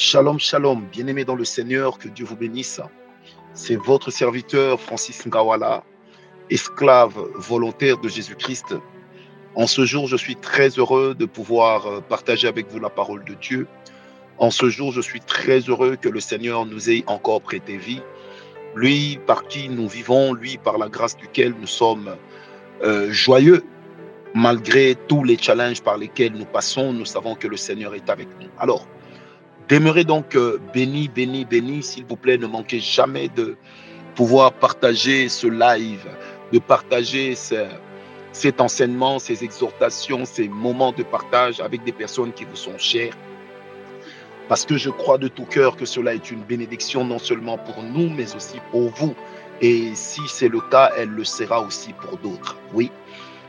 Shalom, shalom, bien-aimés dans le Seigneur, que Dieu vous bénisse. C'est votre serviteur Francis Ngawala, esclave volontaire de Jésus-Christ. En ce jour, je suis très heureux de pouvoir euh, partager avec vous la parole de Dieu. En ce jour, je suis très heureux que le Seigneur nous ait encore prêté vie. Lui par qui nous vivons, lui par la grâce duquel nous sommes euh, joyeux. Malgré tous les challenges par lesquels nous passons, nous savons que le Seigneur est avec nous. Alors, Demeurez donc euh, béni, béni, béni. S'il vous plaît, ne manquez jamais de pouvoir partager ce live, de partager cet enseignement, ces exhortations, ces moments de partage avec des personnes qui vous sont chères. Parce que je crois de tout cœur que cela est une bénédiction non seulement pour nous, mais aussi pour vous. Et si c'est le cas, elle le sera aussi pour d'autres. Oui.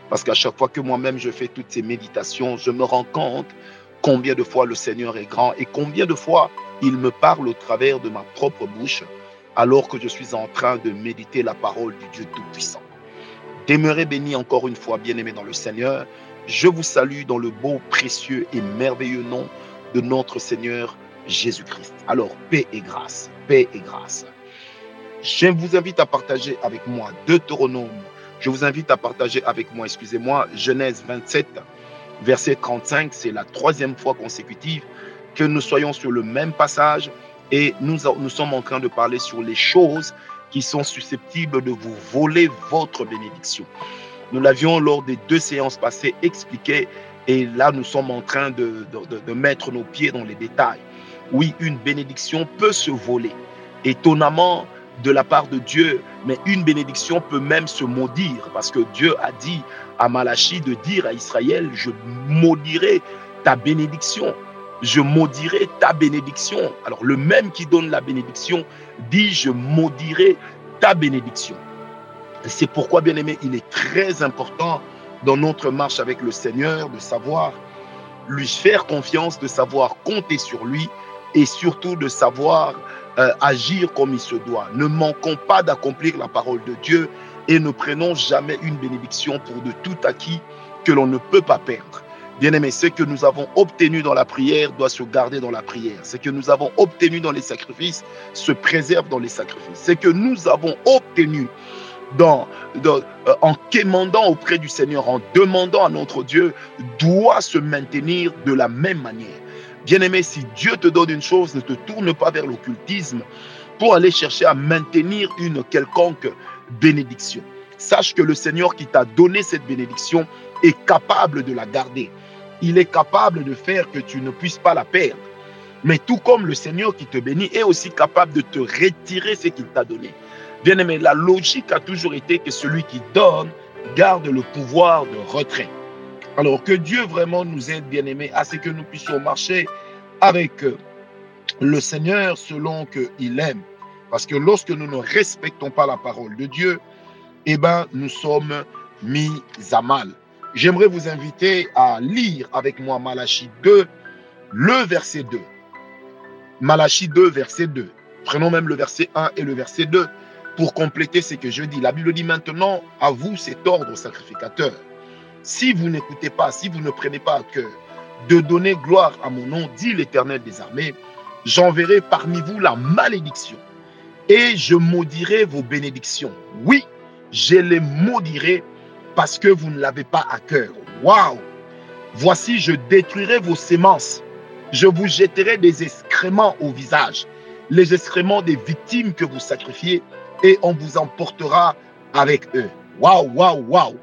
Parce qu'à chaque fois que moi-même je fais toutes ces méditations, je me rends compte combien de fois le Seigneur est grand et combien de fois il me parle au travers de ma propre bouche alors que je suis en train de méditer la parole du Dieu Tout-Puissant. Demeurez bénis encore une fois, bien-aimés dans le Seigneur. Je vous salue dans le beau, précieux et merveilleux nom de notre Seigneur Jésus-Christ. Alors, paix et grâce, paix et grâce. Je vous invite à partager avec moi Deutéronome. Je vous invite à partager avec moi, excusez-moi, Genèse 27, verset 35, c'est la troisième fois consécutive que nous soyons sur le même passage et nous, nous sommes en train de parler sur les choses qui sont susceptibles de vous voler votre bénédiction. Nous l'avions lors des deux séances passées expliqué et là nous sommes en train de, de, de mettre nos pieds dans les détails. Oui, une bénédiction peut se voler. Étonnamment, de la part de Dieu, mais une bénédiction peut même se maudire parce que Dieu a dit à Malachi de dire à Israël, je maudirai ta bénédiction. Je maudirai ta bénédiction. Alors le même qui donne la bénédiction dit, je maudirai ta bénédiction. C'est pourquoi, bien aimé, il est très important dans notre marche avec le Seigneur de savoir lui faire confiance, de savoir compter sur lui et surtout de savoir euh, agir comme il se doit. Ne manquons pas d'accomplir la parole de Dieu et ne prenons jamais une bénédiction pour de tout acquis que l'on ne peut pas perdre. Bien-aimés, ce que nous avons obtenu dans la prière doit se garder dans la prière. Ce que nous avons obtenu dans les sacrifices se préserve dans les sacrifices. Ce que nous avons obtenu euh, en quémandant auprès du Seigneur, en demandant à notre Dieu, doit se maintenir de la même manière. Bien-aimé, si Dieu te donne une chose, ne te tourne pas vers l'occultisme pour aller chercher à maintenir une quelconque bénédiction. Sache que le Seigneur qui t'a donné cette bénédiction est capable de la garder. Il est capable de faire que tu ne puisses pas la perdre. Mais tout comme le Seigneur qui te bénit est aussi capable de te retirer ce qu'il t'a donné. Bien-aimé, la logique a toujours été que celui qui donne garde le pouvoir de retrait. Alors que Dieu vraiment nous aide, bien-aimés, à ce que nous puissions marcher avec euh, le Seigneur selon qu'il aime. Parce que lorsque nous ne respectons pas la parole de Dieu, eh ben, nous sommes mis à mal. J'aimerais vous inviter à lire avec moi Malachie 2, le verset 2. Malachie 2, verset 2. Prenons même le verset 1 et le verset 2 pour compléter ce que je dis. La Bible dit maintenant, à vous cet ordre sacrificateur si vous n'écoutez pas, si vous ne prenez pas à cœur de donner gloire à mon nom, dit l'Éternel des armées, j'enverrai parmi vous la malédiction et je maudirai vos bénédictions. Oui, je les maudirai parce que vous ne l'avez pas à cœur. Waouh! Voici, je détruirai vos sémences. Je vous jetterai des excréments au visage, les excréments des victimes que vous sacrifiez, et on vous emportera avec eux. Waouh, waouh, waouh!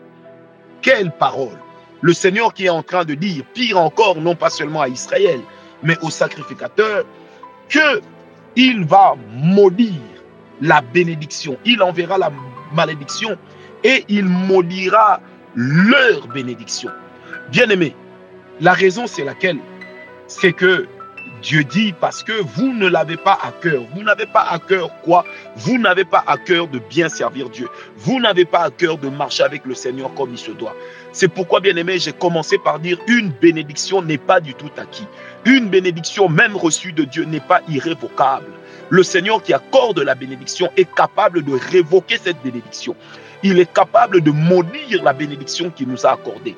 Quelle parole Le Seigneur qui est en train de dire, pire encore, non pas seulement à Israël, mais aux sacrificateurs, que il va maudire la bénédiction. Il enverra la malédiction et il maudira leur bénédiction. Bien-aimé, la raison c'est laquelle? C'est que Dieu dit parce que vous ne l'avez pas à cœur. Vous n'avez pas à cœur quoi? Vous n'avez pas à cœur de bien servir Dieu. Vous n'avez pas à cœur de marcher avec le Seigneur comme il se doit. C'est pourquoi, bien aimé, j'ai commencé par dire une bénédiction n'est pas du tout acquis. Une bénédiction, même reçue de Dieu, n'est pas irrévocable. Le Seigneur qui accorde la bénédiction est capable de révoquer cette bénédiction. Il est capable de maudire la bénédiction qu'il nous a accordée.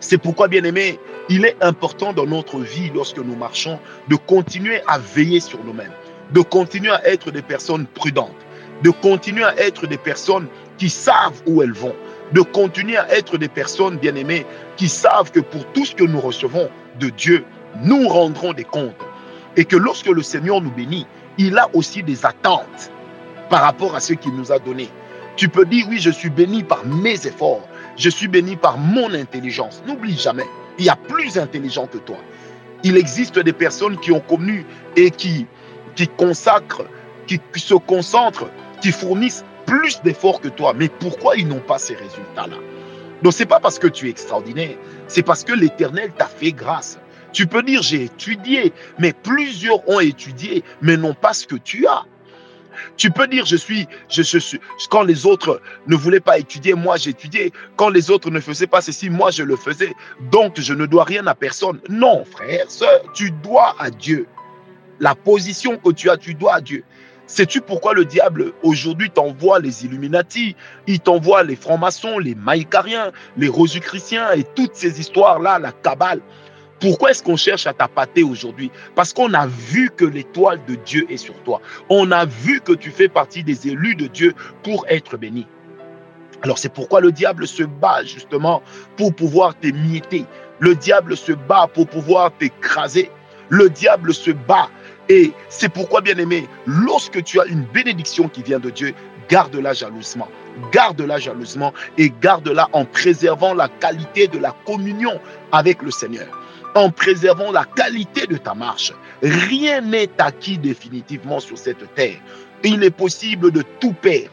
C'est pourquoi, bien aimé, il est important dans notre vie, lorsque nous marchons, de continuer à veiller sur nous-mêmes, de continuer à être des personnes prudentes, de continuer à être des personnes qui savent où elles vont, de continuer à être des personnes, bien aimées, qui savent que pour tout ce que nous recevons de Dieu, nous rendrons des comptes. Et que lorsque le Seigneur nous bénit, il a aussi des attentes par rapport à ce qu'il nous a donné. Tu peux dire, oui, je suis béni par mes efforts, je suis béni par mon intelligence. N'oublie jamais, il y a plus intelligent que toi. Il existe des personnes qui ont connu et qui, qui consacrent, qui se concentrent, qui fournissent plus d'efforts que toi. Mais pourquoi ils n'ont pas ces résultats-là? Donc, ce n'est pas parce que tu es extraordinaire, c'est parce que l'Éternel t'a fait grâce. Tu peux dire, j'ai étudié, mais plusieurs ont étudié, mais n'ont pas ce que tu as. Tu peux dire, je suis, je, suis, quand les autres ne voulaient pas étudier, moi j'étudiais. Quand les autres ne faisaient pas ceci, moi je le faisais. Donc je ne dois rien à personne. Non, frère, soeur, tu dois à Dieu. La position que tu as, tu dois à Dieu. Sais-tu pourquoi le diable aujourd'hui t'envoie les Illuminati, il t'envoie les francs-maçons, les maïcariens, les chrétiens et toutes ces histoires-là, la cabale pourquoi est-ce qu'on cherche à t'appâter aujourd'hui? Parce qu'on a vu que l'étoile de Dieu est sur toi. On a vu que tu fais partie des élus de Dieu pour être béni. Alors c'est pourquoi le diable se bat justement pour pouvoir t'émietter. Le diable se bat pour pouvoir t'écraser. Le diable se bat. Et c'est pourquoi, bien aimé, lorsque tu as une bénédiction qui vient de Dieu, garde-la jalousement. Garde-la jalousement et garde-la en préservant la qualité de la communion avec le Seigneur en préservant la qualité de ta marche. Rien n'est acquis définitivement sur cette terre. Il est possible de tout perdre,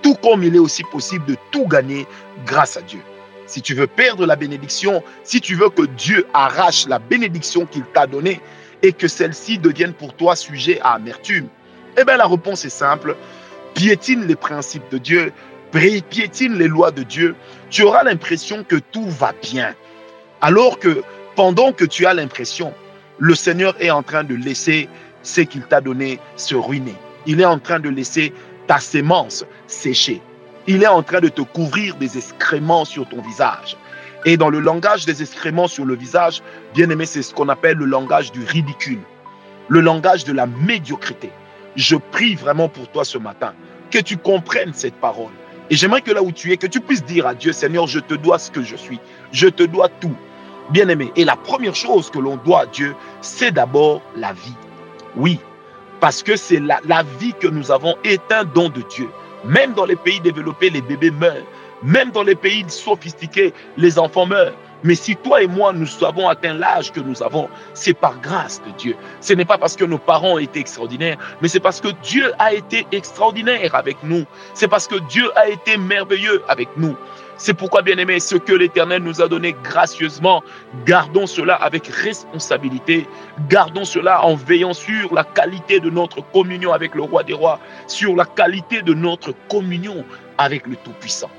tout comme il est aussi possible de tout gagner grâce à Dieu. Si tu veux perdre la bénédiction, si tu veux que Dieu arrache la bénédiction qu'il t'a donnée et que celle-ci devienne pour toi sujet à amertume, eh bien la réponse est simple. Piétine les principes de Dieu, piétine les lois de Dieu, tu auras l'impression que tout va bien. Alors que pendant que tu as l'impression, le Seigneur est en train de laisser ce qu'il t'a donné se ruiner. Il est en train de laisser ta sémence sécher. Il est en train de te couvrir des excréments sur ton visage. Et dans le langage des excréments sur le visage, bien aimé, c'est ce qu'on appelle le langage du ridicule, le langage de la médiocrité. Je prie vraiment pour toi ce matin que tu comprennes cette parole. Et j'aimerais que là où tu es, que tu puisses dire à Dieu, Seigneur, je te dois ce que je suis. Je te dois tout bien-aimé. Et la première chose que l'on doit à Dieu, c'est d'abord la vie. Oui, parce que c'est la, la, vie que nous avons est un don de Dieu. Même dans les pays développés, les bébés meurent. Même dans les pays sophistiqués, les enfants meurent. Mais si toi et moi, nous avons atteint l'âge que nous avons, c'est par grâce de Dieu. Ce n'est pas parce que nos parents été extraordinaires, mais c'est parce que Dieu a été extraordinaire avec nous. C'est parce que Dieu a été merveilleux avec nous. C'est pourquoi, bien aimé, ce que l'Éternel nous a donné gracieusement, gardons cela avec responsabilité, gardons cela en veillant sur la qualité de notre communion avec le roi des rois, sur la qualité de notre communion avec le Tout-Puissant.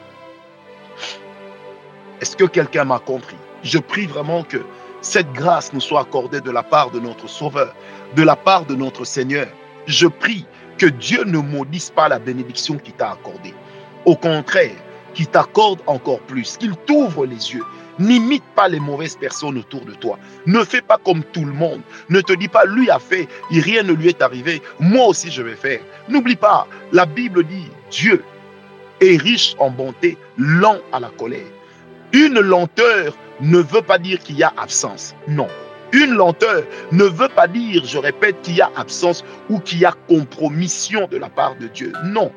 Est-ce que quelqu'un m'a compris? Je prie vraiment que cette grâce nous soit accordée de la part de notre Sauveur, de la part de notre Seigneur. Je prie que Dieu ne maudisse pas la bénédiction qu'il t'a accordée. Au contraire, qui t'accorde encore plus, qu'il t'ouvre les yeux. N'imite pas les mauvaises personnes autour de toi. Ne fais pas comme tout le monde. Ne te dis pas, lui a fait rien ne lui est arrivé. Moi aussi, je vais faire. N'oublie pas, la Bible dit, Dieu est riche en bonté, lent à la colère. Une lenteur ne veut pas dire qu'il y a absence. Non. Une lenteur ne veut pas dire, je répète, qu'il y a absence ou qu'il y a compromission de la part de Dieu. Non.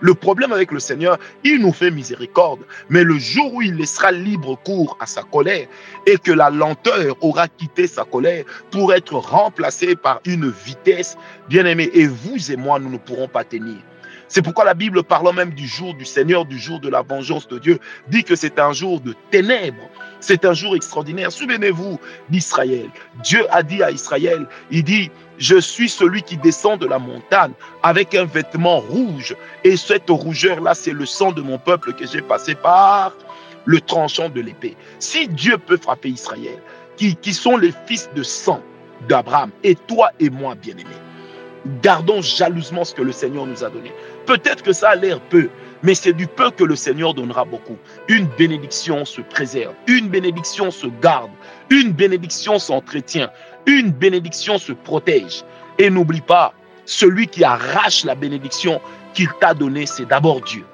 Le problème avec le Seigneur, il nous fait miséricorde, mais le jour où il laissera libre cours à sa colère et que la lenteur aura quitté sa colère pour être remplacée par une vitesse, bien aimée, et vous et moi, nous ne pourrons pas tenir. C'est pourquoi la Bible, parlant même du jour du Seigneur, du jour de la vengeance de Dieu, dit que c'est un jour de ténèbres. C'est un jour extraordinaire. Souvenez-vous d'Israël. Dieu a dit à Israël, il dit, je suis celui qui descend de la montagne avec un vêtement rouge. Et cette rougeur-là, c'est le sang de mon peuple que j'ai passé par le tranchant de l'épée. Si Dieu peut frapper Israël, qui, qui sont les fils de sang d'Abraham, et toi et moi, bien-aimés, gardons jalousement ce que le Seigneur nous a donné. Peut-être que ça a l'air peu, mais c'est du peu que le Seigneur donnera beaucoup. Une bénédiction se préserve, une bénédiction se garde, une bénédiction s'entretient, une bénédiction se protège. Et n'oublie pas, celui qui arrache la bénédiction qu'il t'a donnée, c'est d'abord Dieu.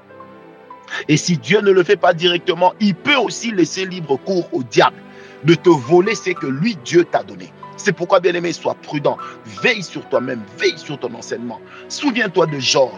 Et si Dieu ne le fait pas directement, il peut aussi laisser libre cours au diable de te voler ce que lui, Dieu t'a donné. C'est pourquoi, bien aimé, sois prudent. Veille sur toi-même, veille sur ton enseignement. Souviens-toi de Job.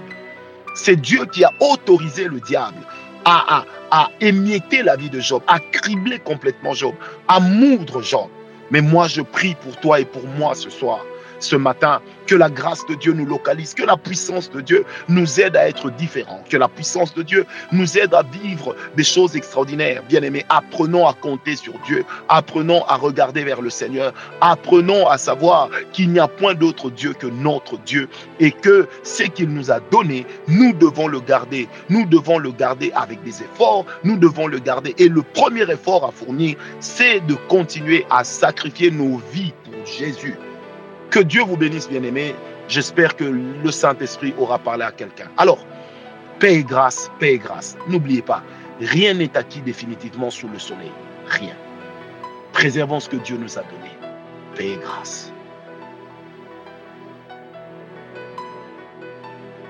C'est Dieu qui a autorisé le diable à, à, à émietter la vie de Job, à cribler complètement Job, à moudre Job. Mais moi, je prie pour toi et pour moi ce soir ce matin. Que la grâce de Dieu nous localise, que la puissance de Dieu nous aide à être différents, que la puissance de Dieu nous aide à vivre des choses extraordinaires. Bien-aimés, apprenons à compter sur Dieu, apprenons à regarder vers le Seigneur, apprenons à savoir qu'il n'y a point d'autre Dieu que notre Dieu et que ce qu'il nous a donné, nous devons le garder. Nous devons le garder avec des efforts, nous devons le garder. Et le premier effort à fournir, c'est de continuer à sacrifier nos vies pour Jésus. Que Dieu vous bénisse, bien-aimés. J'espère que le Saint-Esprit aura parlé à quelqu'un. Alors, paix et grâce, paix et grâce. N'oubliez pas, rien n'est acquis définitivement sous le soleil. Rien. Préservons ce que Dieu nous a donné. Paix et grâce.